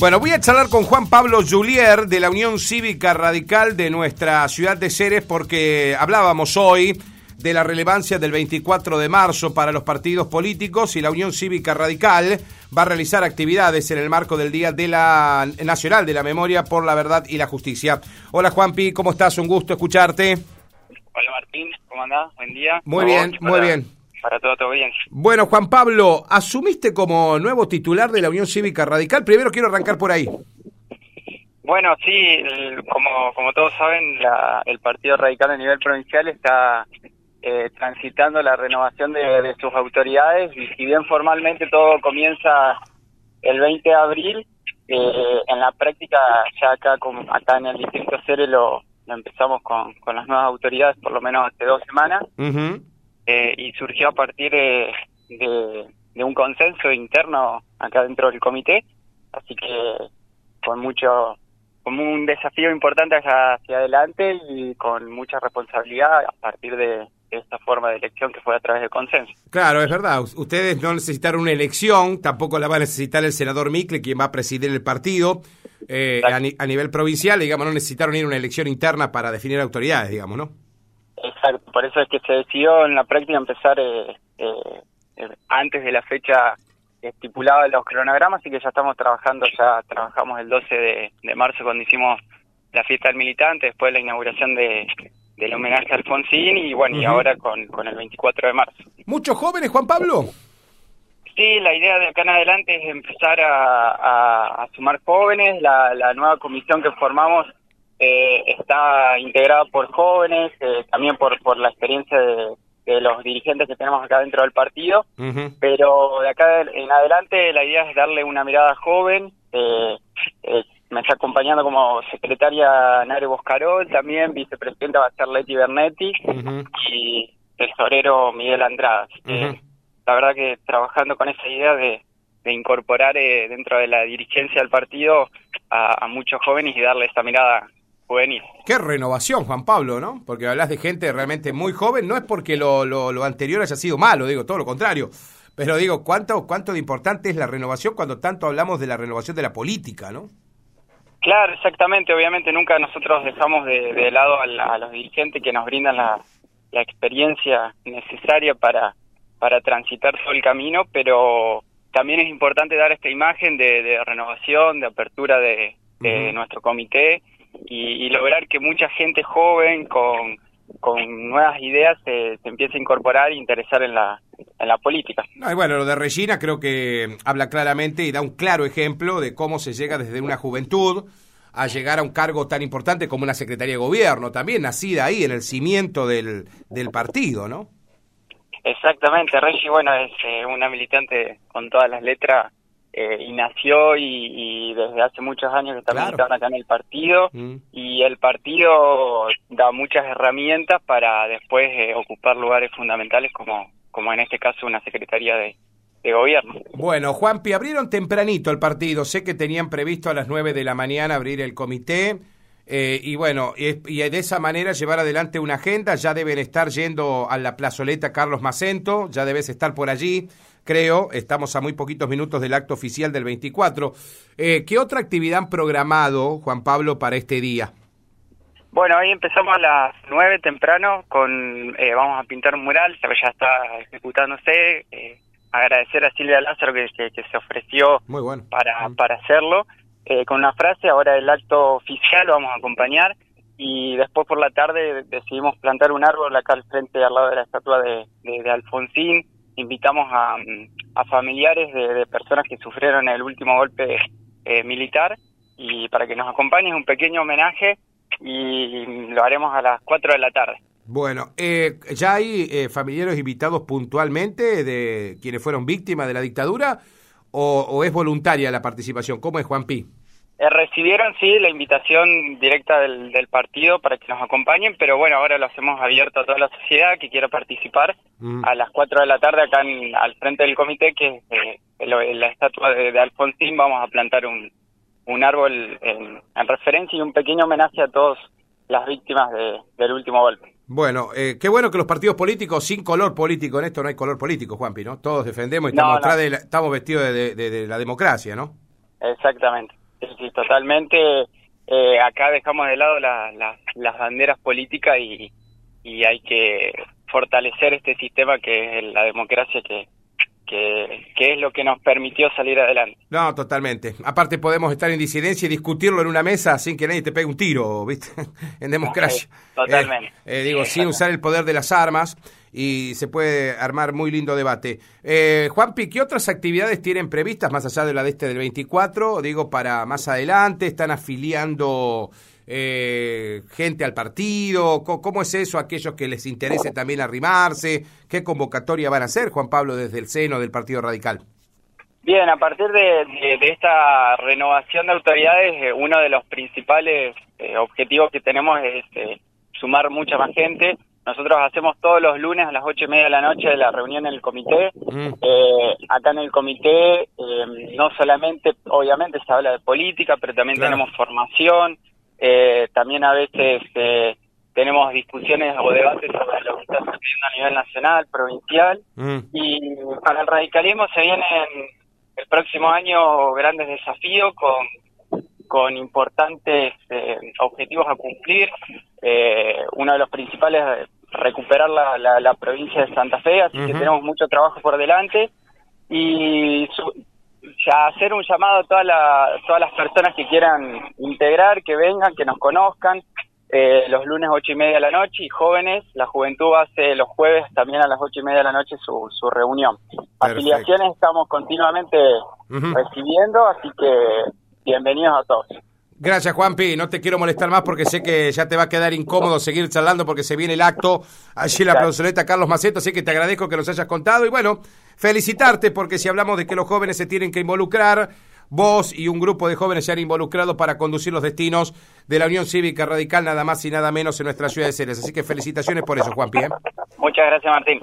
Bueno, voy a charlar con Juan Pablo Julier de la Unión Cívica Radical de nuestra ciudad de Ceres porque hablábamos hoy de la relevancia del 24 de marzo para los partidos políticos y la Unión Cívica Radical va a realizar actividades en el marco del Día de la Nacional de la Memoria por la Verdad y la Justicia. Hola Juanpi, ¿cómo estás? Un gusto escucharte. Hola Martín, ¿cómo andás? Buen día. Muy bien, muy bien. Para todo, todo bien. Bueno, Juan Pablo, asumiste como nuevo titular de la Unión Cívica Radical. Primero quiero arrancar por ahí. Bueno, sí, como, como todos saben, el Partido Radical a nivel provincial está eh, transitando la renovación de, sus autoridades y si bien formalmente todo comienza el 20 de abril, eh, en la práctica ya acá, acá en el Distrito Cere lo, empezamos con, con las nuevas autoridades por lo menos hace dos semanas. Eh, y surgió a partir de, de, un consenso interno acá dentro del comité, así que con mucho, como un desafío importante hacia, hacia adelante y con mucha responsabilidad a partir de, esta forma de elección que fue a través del consenso. Claro, es verdad. Ustedes no necesitaron una elección, tampoco la va a necesitar el senador Micle, quien va a presidir el partido. Eh, a, a, nivel provincial, digamos, no necesitaron ir a una elección interna para definir autoridades, digamos, ¿no? Exacto, por eso es que se decidió en la práctica empezar eh, eh, eh, antes de la fecha estipulada de los cronogramas, y que ya estamos trabajando, ya trabajamos el 12 de, marzo cuando hicimos la fiesta del militante, después la inauguración de, del homenaje a Alfonsín y bueno, y ahora con, con el 24 de marzo. ¿Muchos jóvenes, Juan Pablo? Sí, la idea de acá en adelante es empezar a, a, sumar jóvenes, la, la nueva comisión que formamos eh, está integrada por jóvenes, eh, también por, por la experiencia de, los dirigentes que tenemos acá dentro del partido, pero de acá en adelante la idea es darle una mirada joven. Eh, me está acompañando como secretaria Nare Boscarol, también vicepresidenta va a ser Leti Bernetti y tesorero Miguel Andrade. la verdad que trabajando con esa idea de, de incorporar dentro de la dirigencia del partido a, a, muchos jóvenes y darle esa mirada Qué renovación, Juan Pablo, ¿no? Porque hablas de gente realmente muy joven, no es porque lo, lo, anterior haya sido malo, digo, todo lo contrario. Pero digo, ¿cuánto, ¿cuánto de importante es la renovación cuando tanto hablamos de la renovación de la política, no? Claro, exactamente. Obviamente nunca nosotros dejamos de, lado a, los dirigentes que nos brindan la, experiencia necesaria para, para transitar todo el camino, pero también es importante dar esta imagen de, renovación, de apertura de, nuestro comité y, lograr que mucha gente joven con, con nuevas ideas se, se, empiece a incorporar e interesar en la, en la política. No, y bueno, lo de Regina creo que habla claramente y da un claro ejemplo de cómo se llega desde una juventud a llegar a un cargo tan importante como una Secretaría de Gobierno, también nacida ahí en el cimiento del, del partido, ¿no? Exactamente, Regi, bueno, es eh, una militante con todas las letras eh, y nació y, desde hace muchos años que está militando acá en el partido mm. y el partido da muchas herramientas para después eh, ocupar lugares fundamentales como, como en este caso una secretaría de, gobierno. Bueno, Juanpi, abrieron tempranito el partido, sé que tenían previsto a las 9 de la mañana abrir el comité. Eh, y bueno, y, y, de esa manera llevar adelante una agenda, ya deben estar yendo a la plazoleta Carlos Macento, ya debes estar por allí creo. Estamos a muy poquitos minutos del acto oficial del 24. Eh, ¿Qué otra actividad han programado, Juan Pablo, para este día? Bueno, hoy empezamos a las 9 temprano con, eh, vamos a pintar un mural, ya está ejecutándose. Eh, agradecer a Silvia Lázaro que, se ofreció Muy bueno. para, para hacerlo. Eh, con una frase, ahora el acto oficial lo vamos a acompañar y después por la tarde decidimos plantar un árbol acá al frente, al lado de la estatua de, de Alfonsín, invitamos a, familiares de, personas que sufrieron el último golpe eh, militar y para que nos acompañen un pequeño homenaje y lo haremos a las 4 de la tarde. Bueno, eh, ¿ya hay eh, familiares invitados puntualmente de quienes fueron víctimas de la dictadura o, o es voluntaria la participación? ¿Cómo es Juan Pi? Eh, recibieron, sí, la invitación directa del, partido para que nos acompañen, pero bueno, ahora lo hacemos abierto a toda la sociedad que quiera participar mm. a las 4 de la tarde acá al frente del comité, que es eh, la estatua de, Alfonsín, vamos a plantar un, un árbol en, referencia y un pequeño homenaje a todas las víctimas del último golpe. Bueno, eh, qué bueno que los partidos políticos, sin color político, en esto no hay color político, Juanpi, ¿no? Todos defendemos y estamos, estamos vestidos de, de la democracia, ¿no? Exactamente. Sí, sí, totalmente. Eh, acá dejamos de lado las banderas políticas y, y hay que fortalecer este sistema que es la democracia que, que, es lo que nos permitió salir adelante. No, totalmente. Aparte podemos estar en disidencia y discutirlo en una mesa sin que nadie te pegue un tiro, ¿viste? en democracia. totalmente. Eh, eh, digo, sin usar el poder de las armas y se puede armar muy lindo debate. Eh, Juanpi, ¿qué otras actividades tienen previstas más allá de la de este del 24? Digo, para más adelante, ¿están afiliando eh, gente al partido? ¿Cómo, es eso? Aquellos que les interese también arrimarse. ¿Qué convocatoria van a hacer, Juan Pablo, desde el seno del Partido Radical? Bien, a partir de, esta renovación de autoridades, eh, uno de los principales eh, objetivos que tenemos es eh, sumar mucha más gente. Nosotros hacemos todos los lunes a las ocho y media de la noche la reunión en el comité. Mm. acá en el comité no solamente, obviamente, se habla de política, pero también tenemos formación, eh, también a veces eh, tenemos discusiones o debates sobre lo que está sucediendo a nivel nacional, provincial. Mm. Y para el radicalismo se vienen el próximo año grandes desafíos con, con importantes eh, objetivos a cumplir. uno de los principales es recuperar la, la, provincia de Santa Fe, así que tenemos mucho trabajo por delante. Y ya hacer un llamado a todas las personas que quieran integrar, que vengan, que nos conozcan. Eh, los lunes ocho y media de la noche y jóvenes, la juventud hace los jueves también a las ocho y media de la noche su, su reunión. Afiliaciones estamos continuamente recibiendo, así que bienvenidos a todos. Gracias, Juanpi. No te quiero molestar más porque sé que ya te va a quedar incómodo seguir charlando porque se viene el acto allí en la plazoleta Carlos Maceto, así que te agradezco que nos hayas contado y bueno, felicitarte porque si hablamos de que los jóvenes se tienen que involucrar, vos y un grupo de jóvenes se han involucrado para conducir los destinos de la Unión Cívica Radical, nada más y nada menos en nuestra ciudad de Ceres. Así que felicitaciones por eso, Juanpi. ¿eh? Muchas gracias, Martín.